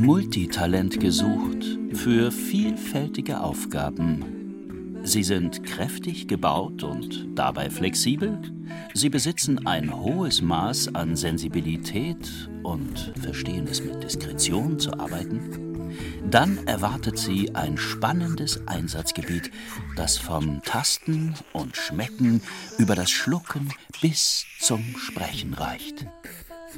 Multitalent gesucht für vielfältige Aufgaben. Sie sind kräftig gebaut und dabei flexibel. Sie besitzen ein hohes Maß an Sensibilität und verstehen es mit Diskretion zu arbeiten. Dann erwartet sie ein spannendes Einsatzgebiet, das vom Tasten und Schmecken über das Schlucken bis zum Sprechen reicht.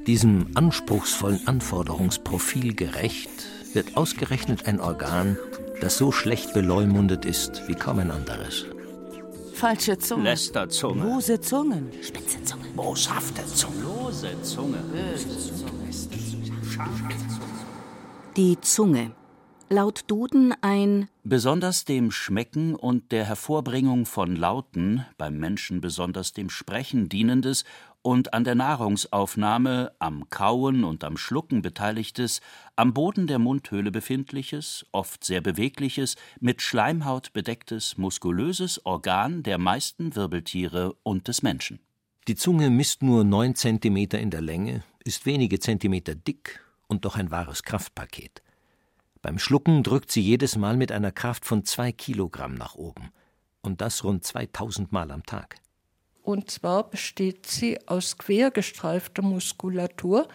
Diesem anspruchsvollen Anforderungsprofil gerecht wird ausgerechnet ein Organ, das so schlecht beleumundet ist wie kaum ein anderes. Falsche Zunge. Lästerzunge. Lose Zungen. Spitze Zunge. Boshafte Zunge. Lose Zunge. Die Zunge. Laut Duden ein Besonders dem Schmecken und der Hervorbringung von Lauten, beim Menschen besonders dem Sprechen dienendes und an der Nahrungsaufnahme, am Kauen und am Schlucken beteiligtes, am Boden der Mundhöhle befindliches, oft sehr bewegliches, mit Schleimhaut bedecktes, muskulöses Organ der meisten Wirbeltiere und des Menschen. Die Zunge misst nur neun Zentimeter in der Länge, ist wenige Zentimeter dick und doch ein wahres Kraftpaket. Beim Schlucken drückt sie jedes Mal mit einer Kraft von zwei Kilogramm nach oben. Und das rund 2000 Mal am Tag. Und zwar besteht sie aus quergestreifter Muskulatur,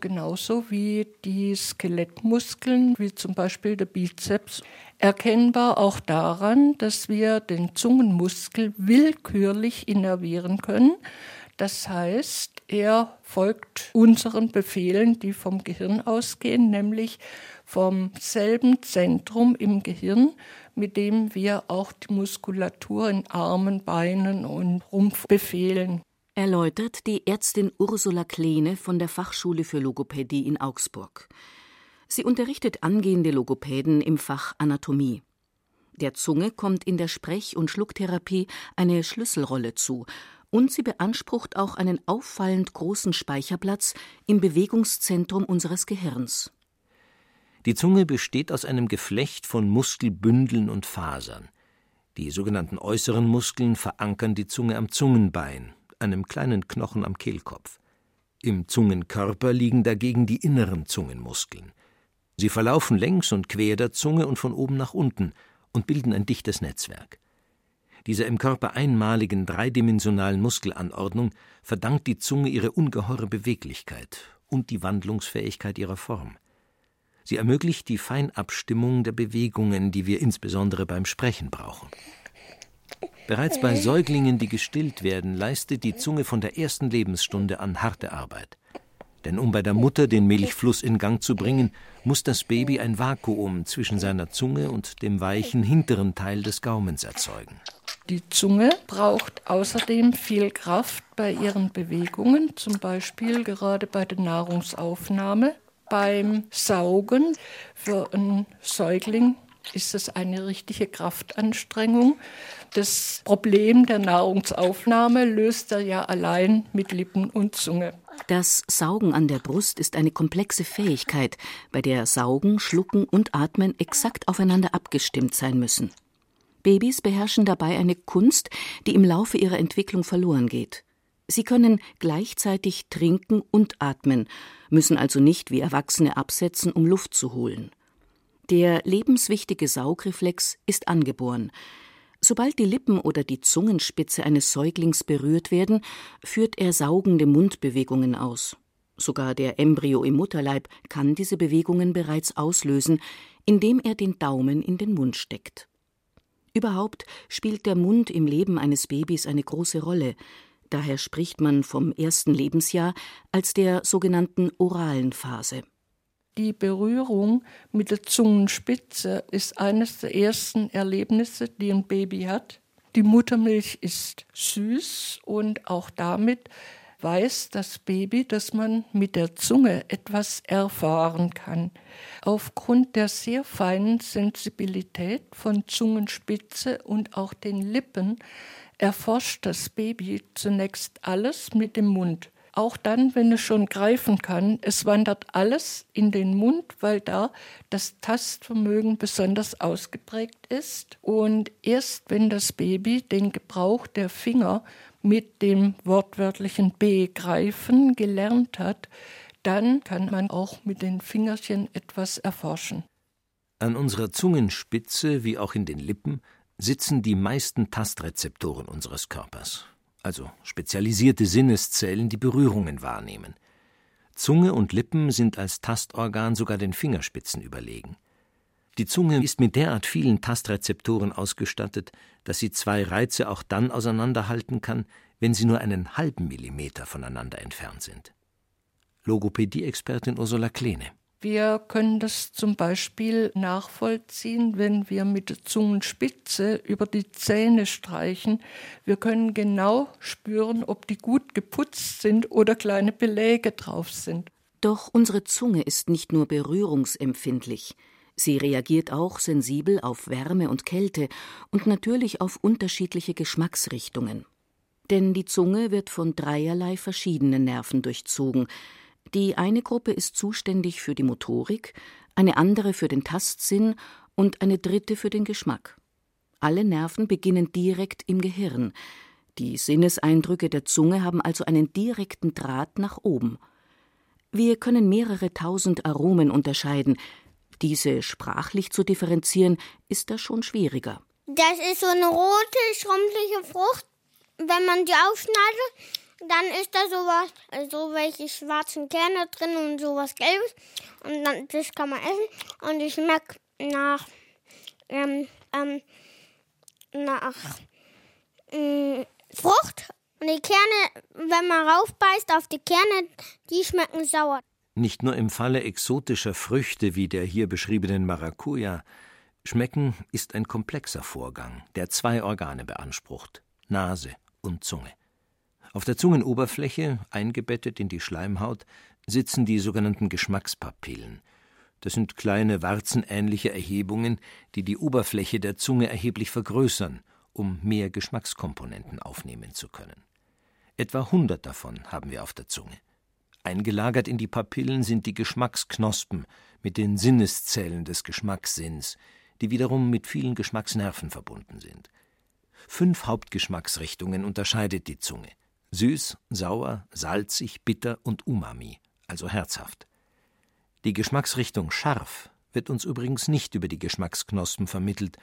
genauso wie die Skelettmuskeln, wie zum Beispiel der Bizeps. Erkennbar auch daran, dass wir den Zungenmuskel willkürlich innervieren können. Das heißt, er folgt unseren Befehlen, die vom Gehirn ausgehen, nämlich vom selben Zentrum im Gehirn, mit dem wir auch die Muskulatur in Armen, Beinen und Rumpf befehlen. Erläutert die Ärztin Ursula Kleene von der Fachschule für Logopädie in Augsburg. Sie unterrichtet angehende Logopäden im Fach Anatomie. Der Zunge kommt in der Sprech- und Schlucktherapie eine Schlüsselrolle zu und sie beansprucht auch einen auffallend großen Speicherplatz im Bewegungszentrum unseres Gehirns. Die Zunge besteht aus einem Geflecht von Muskelbündeln und Fasern. Die sogenannten äußeren Muskeln verankern die Zunge am Zungenbein, einem kleinen Knochen am Kehlkopf. Im Zungenkörper liegen dagegen die inneren Zungenmuskeln. Sie verlaufen längs und quer der Zunge und von oben nach unten und bilden ein dichtes Netzwerk. Dieser im Körper einmaligen dreidimensionalen Muskelanordnung verdankt die Zunge ihre ungeheure Beweglichkeit und die Wandlungsfähigkeit ihrer Form. Sie ermöglicht die Feinabstimmung der Bewegungen, die wir insbesondere beim Sprechen brauchen. Bereits bei Säuglingen, die gestillt werden, leistet die Zunge von der ersten Lebensstunde an harte Arbeit. Denn um bei der Mutter den Milchfluss in Gang zu bringen, muss das Baby ein Vakuum zwischen seiner Zunge und dem weichen hinteren Teil des Gaumens erzeugen. Die Zunge braucht außerdem viel Kraft bei ihren Bewegungen, zum Beispiel gerade bei der Nahrungsaufnahme beim Saugen. Für einen Säugling ist es eine richtige Kraftanstrengung. Das Problem der Nahrungsaufnahme löst er ja allein mit Lippen und Zunge. Das Saugen an der Brust ist eine komplexe Fähigkeit, bei der Saugen, Schlucken und Atmen exakt aufeinander abgestimmt sein müssen. Babys beherrschen dabei eine Kunst, die im Laufe ihrer Entwicklung verloren geht. Sie können gleichzeitig trinken und atmen, müssen also nicht wie Erwachsene absetzen, um Luft zu holen. Der lebenswichtige Saugreflex ist angeboren. Sobald die Lippen oder die Zungenspitze eines Säuglings berührt werden, führt er saugende Mundbewegungen aus. Sogar der Embryo im Mutterleib kann diese Bewegungen bereits auslösen, indem er den Daumen in den Mund steckt. Überhaupt spielt der Mund im Leben eines Babys eine große Rolle, Daher spricht man vom ersten Lebensjahr als der sogenannten oralen Phase. Die Berührung mit der Zungenspitze ist eines der ersten Erlebnisse, die ein Baby hat. Die Muttermilch ist süß und auch damit weiß das Baby, dass man mit der Zunge etwas erfahren kann. Aufgrund der sehr feinen Sensibilität von Zungenspitze und auch den Lippen erforscht das Baby zunächst alles mit dem Mund. Auch dann, wenn es schon greifen kann, es wandert alles in den Mund, weil da das Tastvermögen besonders ausgeprägt ist. Und erst wenn das Baby den Gebrauch der Finger mit dem wortwörtlichen B greifen gelernt hat, dann kann man auch mit den Fingerchen etwas erforschen. An unserer Zungenspitze wie auch in den Lippen sitzen die meisten Tastrezeptoren unseres Körpers, also spezialisierte Sinneszellen, die Berührungen wahrnehmen. Zunge und Lippen sind als Tastorgan sogar den Fingerspitzen überlegen. Die Zunge ist mit derart vielen Tastrezeptoren ausgestattet, dass sie zwei Reize auch dann auseinanderhalten kann, wenn sie nur einen halben Millimeter voneinander entfernt sind. Logopädie-Expertin Ursula Kleene. Wir können das zum Beispiel nachvollziehen, wenn wir mit der Zungenspitze über die Zähne streichen. Wir können genau spüren, ob die gut geputzt sind oder kleine Beläge drauf sind. Doch unsere Zunge ist nicht nur berührungsempfindlich. Sie reagiert auch sensibel auf Wärme und Kälte und natürlich auf unterschiedliche Geschmacksrichtungen. Denn die Zunge wird von dreierlei verschiedenen Nerven durchzogen. Die eine Gruppe ist zuständig für die Motorik, eine andere für den Tastsinn und eine dritte für den Geschmack. Alle Nerven beginnen direkt im Gehirn. Die Sinneseindrücke der Zunge haben also einen direkten Draht nach oben. Wir können mehrere tausend Aromen unterscheiden, diese sprachlich zu differenzieren, ist da schon schwieriger. Das ist so eine rote, schrumpelige Frucht. Wenn man die aufschneidet, dann ist da sowas, so also welche schwarzen Kerne drin und sowas Gelbes. Und dann, das kann man essen. Und die schmeckt nach, ähm, ähm, nach ähm, Frucht. Und die Kerne, wenn man raufbeißt auf die Kerne, die schmecken sauer. Nicht nur im Falle exotischer Früchte wie der hier beschriebenen Maracuja. Schmecken ist ein komplexer Vorgang, der zwei Organe beansprucht: Nase und Zunge. Auf der Zungenoberfläche, eingebettet in die Schleimhaut, sitzen die sogenannten Geschmackspapillen. Das sind kleine warzenähnliche Erhebungen, die die Oberfläche der Zunge erheblich vergrößern, um mehr Geschmackskomponenten aufnehmen zu können. Etwa hundert davon haben wir auf der Zunge. Eingelagert in die Papillen sind die Geschmacksknospen mit den Sinneszellen des Geschmackssinns, die wiederum mit vielen Geschmacksnerven verbunden sind. Fünf Hauptgeschmacksrichtungen unterscheidet die Zunge: süß, sauer, salzig, bitter und umami, also herzhaft. Die Geschmacksrichtung scharf wird uns übrigens nicht über die Geschmacksknospen vermittelt,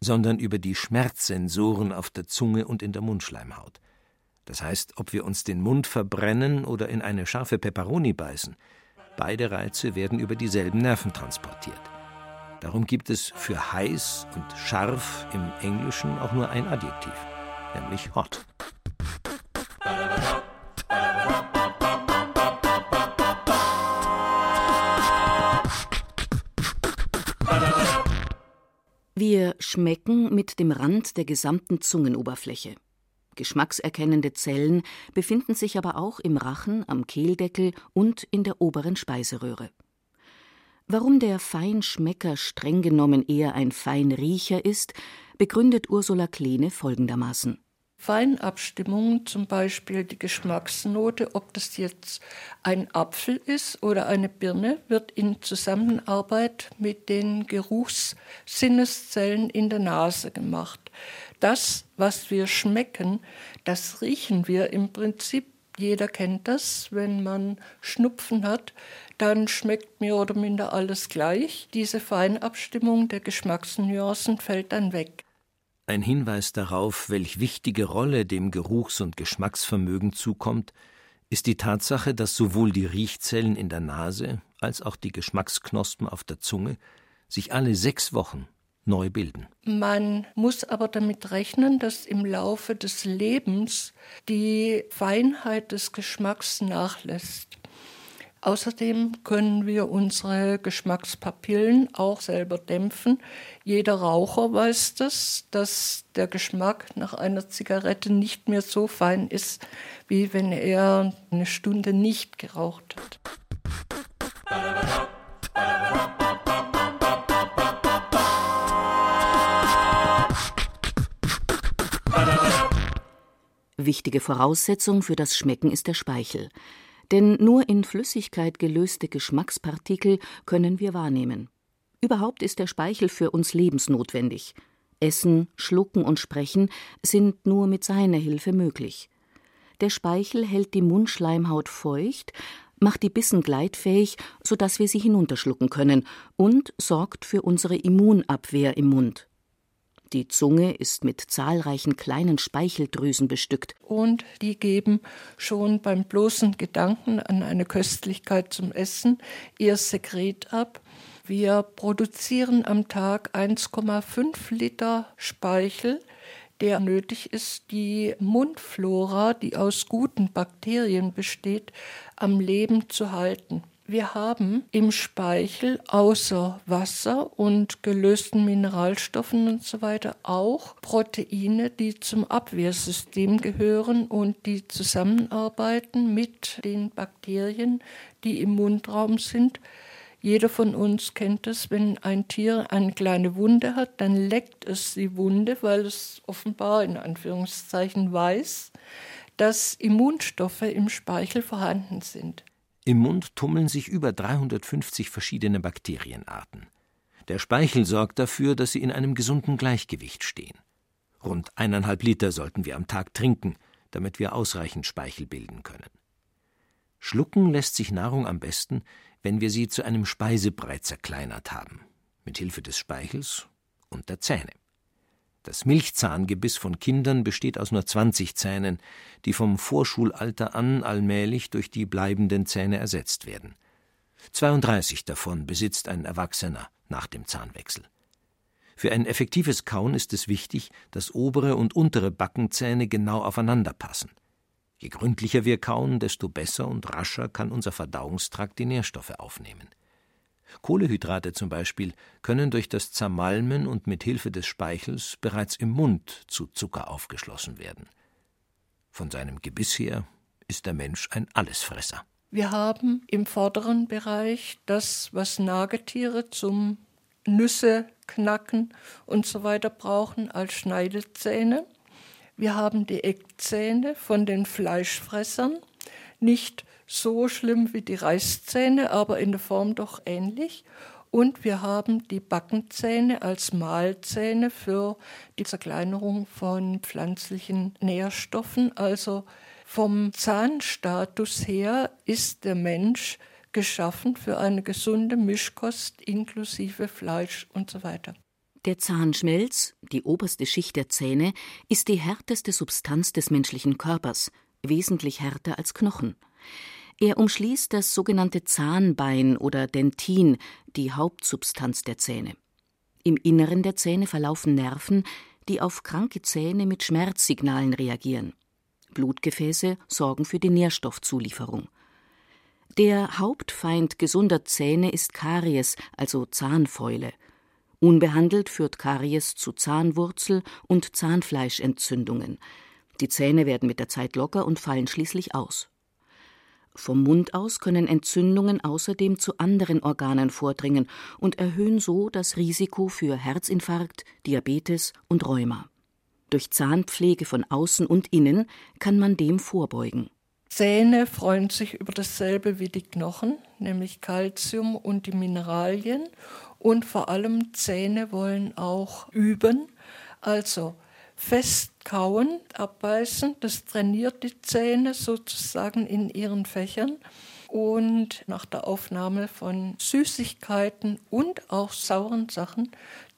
sondern über die Schmerzsensoren auf der Zunge und in der Mundschleimhaut. Das heißt, ob wir uns den Mund verbrennen oder in eine scharfe Peperoni beißen, beide Reize werden über dieselben Nerven transportiert. Darum gibt es für heiß und scharf im Englischen auch nur ein Adjektiv, nämlich hot. Wir schmecken mit dem Rand der gesamten Zungenoberfläche. Geschmackserkennende Zellen befinden sich aber auch im Rachen, am Kehldeckel und in der oberen Speiseröhre. Warum der Feinschmecker streng genommen eher ein Feinriecher ist, begründet Ursula Kleene folgendermaßen. Feinabstimmungen, zum Beispiel die Geschmacksnote, ob das jetzt ein Apfel ist oder eine Birne, wird in Zusammenarbeit mit den Geruchssinneszellen in der Nase gemacht das, was wir schmecken, das riechen wir im Prinzip. Jeder kennt das, wenn man Schnupfen hat, dann schmeckt mehr oder minder alles gleich. Diese Feinabstimmung der Geschmacksnuancen fällt dann weg. Ein Hinweis darauf, welch wichtige Rolle dem Geruchs- und Geschmacksvermögen zukommt, ist die Tatsache, dass sowohl die Riechzellen in der Nase als auch die Geschmacksknospen auf der Zunge sich alle sechs Wochen neu bilden. Man muss aber damit rechnen, dass im Laufe des Lebens die Feinheit des Geschmacks nachlässt. Außerdem können wir unsere Geschmackspapillen auch selber dämpfen. Jeder Raucher weiß das, dass der Geschmack nach einer Zigarette nicht mehr so fein ist, wie wenn er eine Stunde nicht geraucht hat. Wichtige Voraussetzung für das Schmecken ist der Speichel. Denn nur in Flüssigkeit gelöste Geschmackspartikel können wir wahrnehmen. Überhaupt ist der Speichel für uns lebensnotwendig. Essen, Schlucken und Sprechen sind nur mit seiner Hilfe möglich. Der Speichel hält die Mundschleimhaut feucht, macht die Bissen gleitfähig, sodass wir sie hinunterschlucken können und sorgt für unsere Immunabwehr im Mund. Die Zunge ist mit zahlreichen kleinen Speicheldrüsen bestückt. Und die geben schon beim bloßen Gedanken an eine Köstlichkeit zum Essen ihr Sekret ab. Wir produzieren am Tag 1,5 Liter Speichel, der nötig ist, die Mundflora, die aus guten Bakterien besteht, am Leben zu halten. Wir haben im Speichel außer Wasser und gelösten Mineralstoffen und so weiter auch Proteine, die zum Abwehrsystem gehören und die zusammenarbeiten mit den Bakterien, die im Mundraum sind. Jeder von uns kennt es, wenn ein Tier eine kleine Wunde hat, dann leckt es die Wunde, weil es offenbar in Anführungszeichen weiß, dass Immunstoffe im Speichel vorhanden sind. Im Mund tummeln sich über 350 verschiedene Bakterienarten. Der Speichel sorgt dafür, dass sie in einem gesunden Gleichgewicht stehen. Rund eineinhalb Liter sollten wir am Tag trinken, damit wir ausreichend Speichel bilden können. Schlucken lässt sich Nahrung am besten, wenn wir sie zu einem Speisebrei zerkleinert haben, mit Hilfe des Speichels und der Zähne. Das Milchzahngebiss von Kindern besteht aus nur 20 Zähnen, die vom Vorschulalter an allmählich durch die bleibenden Zähne ersetzt werden. 32 davon besitzt ein Erwachsener nach dem Zahnwechsel. Für ein effektives Kauen ist es wichtig, dass obere und untere Backenzähne genau aufeinander passen. Je gründlicher wir kauen, desto besser und rascher kann unser Verdauungstrakt die Nährstoffe aufnehmen. Kohlehydrate zum Beispiel können durch das Zermalmen und mit Hilfe des Speichels bereits im Mund zu Zucker aufgeschlossen werden. Von seinem Gebiss her ist der Mensch ein Allesfresser. Wir haben im vorderen Bereich das, was Nagetiere zum Nüsse knacken und so weiter brauchen als Schneidezähne. Wir haben die Eckzähne von den Fleischfressern, nicht so schlimm wie die Reißzähne, aber in der Form doch ähnlich. Und wir haben die Backenzähne als Mahlzähne für die Zerkleinerung von pflanzlichen Nährstoffen. Also vom Zahnstatus her ist der Mensch geschaffen für eine gesunde Mischkost inklusive Fleisch und so weiter. Der Zahnschmelz, die oberste Schicht der Zähne, ist die härteste Substanz des menschlichen Körpers, wesentlich härter als Knochen. Er umschließt das sogenannte Zahnbein oder Dentin, die Hauptsubstanz der Zähne. Im Inneren der Zähne verlaufen Nerven, die auf kranke Zähne mit Schmerzsignalen reagieren. Blutgefäße sorgen für die Nährstoffzulieferung. Der Hauptfeind gesunder Zähne ist Karies, also Zahnfäule. Unbehandelt führt Karies zu Zahnwurzel- und Zahnfleischentzündungen. Die Zähne werden mit der Zeit locker und fallen schließlich aus. Vom Mund aus können Entzündungen außerdem zu anderen Organen vordringen und erhöhen so das Risiko für Herzinfarkt, Diabetes und Rheuma. Durch Zahnpflege von außen und innen kann man dem vorbeugen. Zähne freuen sich über dasselbe wie die Knochen, nämlich Kalzium und die Mineralien und vor allem Zähne wollen auch üben, also fest kauen, abbeißen. Das trainiert die Zähne sozusagen in ihren Fächern. Und nach der Aufnahme von Süßigkeiten und auch sauren Sachen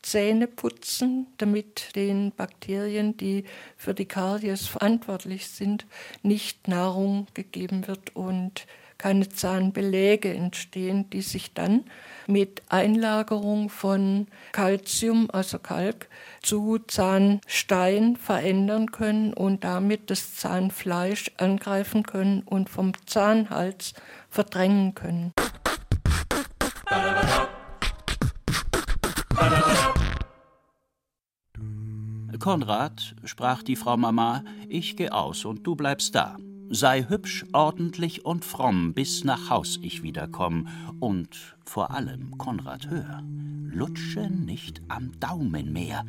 Zähne putzen, damit den Bakterien, die für die Karies verantwortlich sind, nicht Nahrung gegeben wird und keine Zahnbeläge entstehen, die sich dann mit Einlagerung von Calcium, also Kalk, zu Zahnstein verändern können und damit das Zahnfleisch angreifen können und vom Zahnhals verdrängen können. Konrad, sprach die Frau Mama, ich geh aus und du bleibst da. Sei hübsch, ordentlich und fromm, bis nach Haus ich wiederkomm. Und vor allem, Konrad, hör, lutsche nicht am Daumen mehr,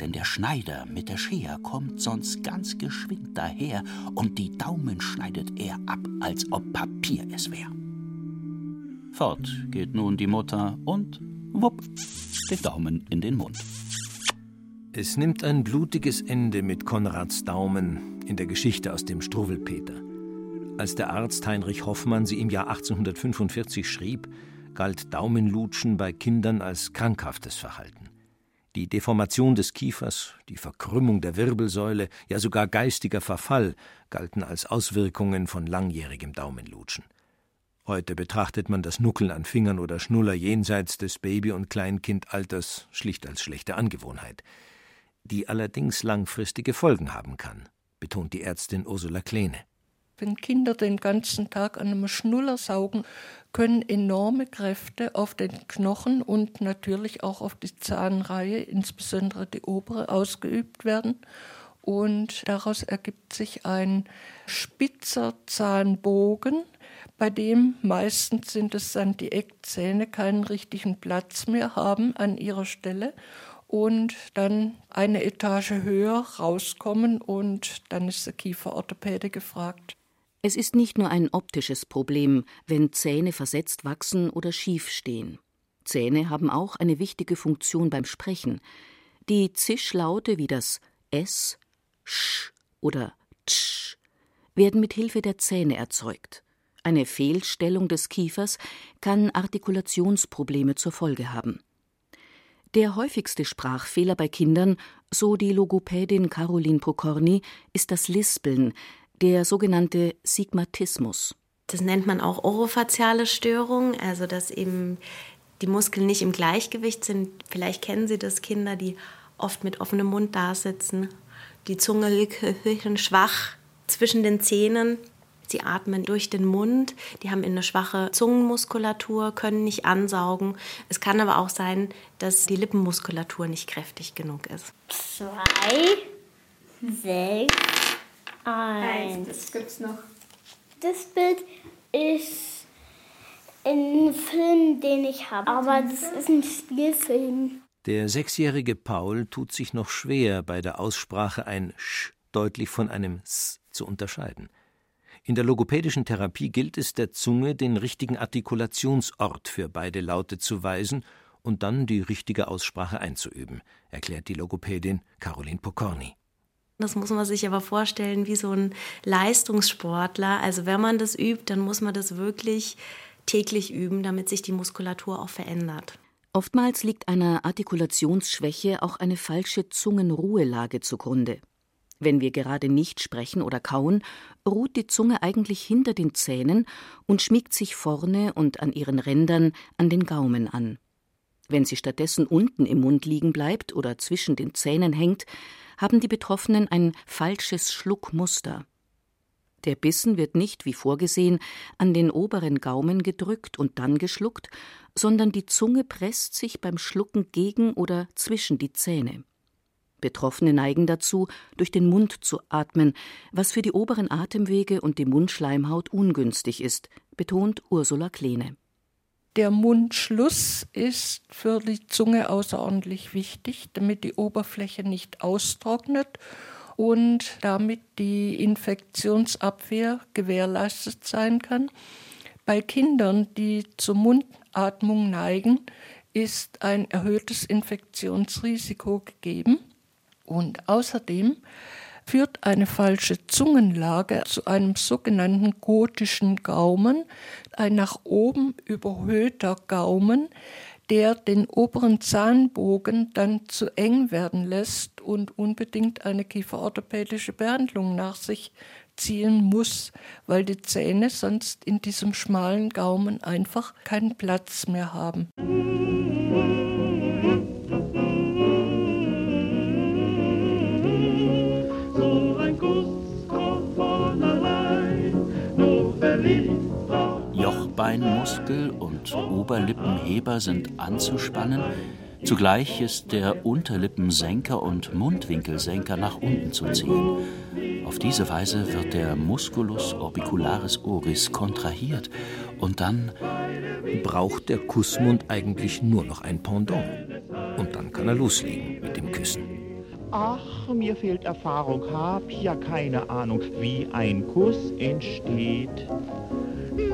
denn der Schneider mit der Schere kommt sonst ganz geschwind daher, und die Daumen schneidet er ab, als ob Papier es wär. Fort geht nun die Mutter und wupp, den Daumen in den Mund. Es nimmt ein blutiges Ende mit Konrads Daumen in der Geschichte aus dem Struwwelpeter. Als der Arzt Heinrich Hoffmann sie im Jahr 1845 schrieb, galt Daumenlutschen bei Kindern als krankhaftes Verhalten. Die Deformation des Kiefers, die Verkrümmung der Wirbelsäule, ja sogar geistiger Verfall galten als Auswirkungen von langjährigem Daumenlutschen. Heute betrachtet man das Nuckeln an Fingern oder Schnuller jenseits des Baby- und Kleinkindalters schlicht als schlechte Angewohnheit, die allerdings langfristige Folgen haben kann, betont die Ärztin Ursula Kleene. Wenn Kinder den ganzen Tag an einem Schnuller saugen, können enorme Kräfte auf den Knochen und natürlich auch auf die Zahnreihe, insbesondere die obere, ausgeübt werden. Und daraus ergibt sich ein spitzer Zahnbogen, bei dem meistens sind es dann die Eckzähne keinen richtigen Platz mehr haben an ihrer Stelle und dann eine Etage höher rauskommen und dann ist der Kieferorthopäde gefragt. Es ist nicht nur ein optisches Problem, wenn Zähne versetzt wachsen oder schief stehen. Zähne haben auch eine wichtige Funktion beim Sprechen. Die Zischlaute wie das S, Sch oder Tsch werden mit Hilfe der Zähne erzeugt. Eine Fehlstellung des Kiefers kann Artikulationsprobleme zur Folge haben. Der häufigste Sprachfehler bei Kindern, so die Logopädin Caroline Pokorny, ist das Lispeln, der sogenannte Sigmatismus. Das nennt man auch orofaziale Störung, also dass eben die Muskeln nicht im Gleichgewicht sind. Vielleicht kennen Sie das Kinder, die oft mit offenem Mund dasitzen. Die Zunge schwach zwischen den Zähnen. Sie atmen durch den Mund, die haben eine schwache Zungenmuskulatur, können nicht ansaugen. Es kann aber auch sein, dass die Lippenmuskulatur nicht kräftig genug ist. Zwei, sechs, eins. Das gibt's noch. Das Bild ist ein Film, den ich habe, aber das ist ein Spielfilm. Der sechsjährige Paul tut sich noch schwer, bei der Aussprache ein Sch deutlich von einem S zu unterscheiden. In der logopädischen Therapie gilt es, der Zunge den richtigen Artikulationsort für beide Laute zu weisen und dann die richtige Aussprache einzuüben, erklärt die Logopädin Caroline Pokorny. Das muss man sich aber vorstellen wie so ein Leistungssportler. Also wenn man das übt, dann muss man das wirklich täglich üben, damit sich die Muskulatur auch verändert. Oftmals liegt einer Artikulationsschwäche auch eine falsche Zungenruhelage zugrunde. Wenn wir gerade nicht sprechen oder kauen, ruht die Zunge eigentlich hinter den Zähnen und schmiegt sich vorne und an ihren Rändern an den Gaumen an. Wenn sie stattdessen unten im Mund liegen bleibt oder zwischen den Zähnen hängt, haben die Betroffenen ein falsches Schluckmuster. Der Bissen wird nicht, wie vorgesehen, an den oberen Gaumen gedrückt und dann geschluckt, sondern die Zunge presst sich beim Schlucken gegen oder zwischen die Zähne. Betroffene neigen dazu, durch den Mund zu atmen, was für die oberen Atemwege und die Mundschleimhaut ungünstig ist, betont Ursula Kleene. Der Mundschluss ist für die Zunge außerordentlich wichtig, damit die Oberfläche nicht austrocknet und damit die Infektionsabwehr gewährleistet sein kann. Bei Kindern, die zur Mundatmung neigen, ist ein erhöhtes Infektionsrisiko gegeben. Und außerdem führt eine falsche Zungenlage zu einem sogenannten gotischen Gaumen, ein nach oben überhöhter Gaumen, der den oberen Zahnbogen dann zu eng werden lässt und unbedingt eine kieferorthopädische Behandlung nach sich ziehen muss, weil die Zähne sonst in diesem schmalen Gaumen einfach keinen Platz mehr haben. Jochbeinmuskel und Oberlippenheber sind anzuspannen, zugleich ist der Unterlippensenker und Mundwinkelsenker nach unten zu ziehen. Auf diese Weise wird der Musculus orbicularis oris kontrahiert und dann braucht der Kussmund eigentlich nur noch ein Pendant. Und dann kann er loslegen mit dem Küssen. Ach, mir fehlt Erfahrung, hab ja keine Ahnung, wie ein Kuss entsteht.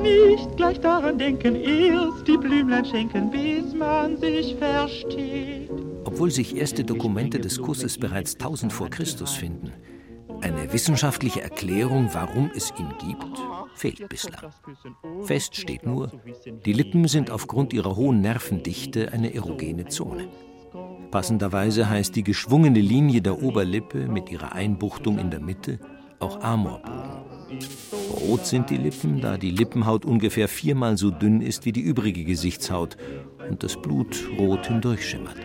Nicht gleich daran denken, erst die Blümlein schenken, bis man sich versteht. Obwohl sich erste Dokumente des Kusses bereits 1000 vor Christus finden, eine wissenschaftliche Erklärung, warum es ihn gibt, fehlt bislang. Fest steht nur, die Lippen sind aufgrund ihrer hohen Nervendichte eine erogene Zone. Passenderweise heißt die geschwungene Linie der Oberlippe mit ihrer Einbuchtung in der Mitte auch Amorbogen. Rot sind die Lippen, da die Lippenhaut ungefähr viermal so dünn ist wie die übrige Gesichtshaut und das Blut rot hindurchschimmert.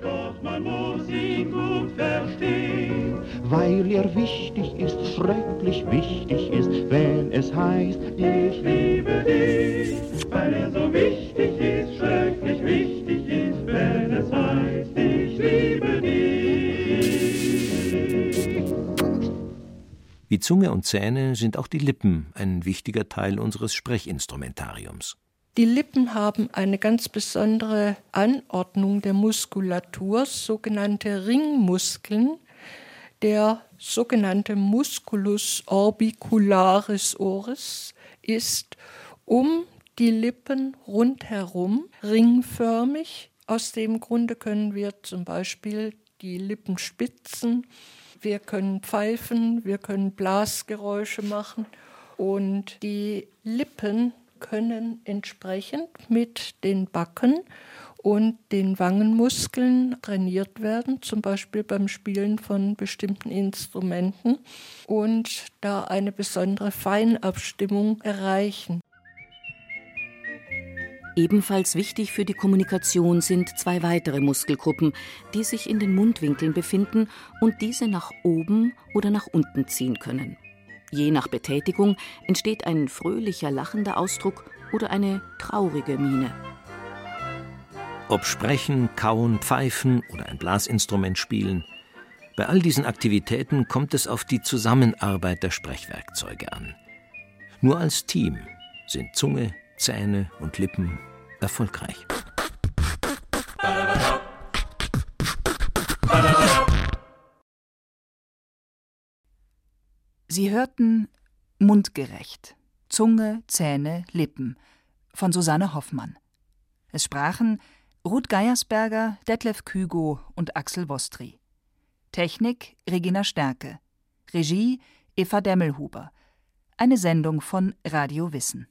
Doch man muss ihn gut verstehen, weil er wichtig ist, schrecklich wichtig ist, wenn es heißt, ich liebe dich, weil er so wichtig Zunge und Zähne sind auch die Lippen ein wichtiger Teil unseres Sprechinstrumentariums. Die Lippen haben eine ganz besondere Anordnung der Muskulatur, sogenannte Ringmuskeln. Der sogenannte Musculus orbicularis oris ist um die Lippen rundherum ringförmig. Aus dem Grunde können wir zum Beispiel die Lippen spitzen, wir können pfeifen, wir können Blasgeräusche machen und die Lippen können entsprechend mit den Backen und den Wangenmuskeln trainiert werden, zum Beispiel beim Spielen von bestimmten Instrumenten und da eine besondere Feinabstimmung erreichen. Ebenfalls wichtig für die Kommunikation sind zwei weitere Muskelgruppen, die sich in den Mundwinkeln befinden und diese nach oben oder nach unten ziehen können. Je nach Betätigung entsteht ein fröhlicher, lachender Ausdruck oder eine traurige Miene. Ob sprechen, kauen, pfeifen oder ein Blasinstrument spielen, bei all diesen Aktivitäten kommt es auf die Zusammenarbeit der Sprechwerkzeuge an. Nur als Team sind Zunge, Zähne und Lippen erfolgreich. Sie hörten Mundgerecht Zunge, Zähne, Lippen von Susanne Hoffmann. Es sprachen Ruth Geiersberger, Detlef Kügo und Axel Wostri. Technik Regina Stärke. Regie Eva Demmelhuber. Eine Sendung von Radio Wissen.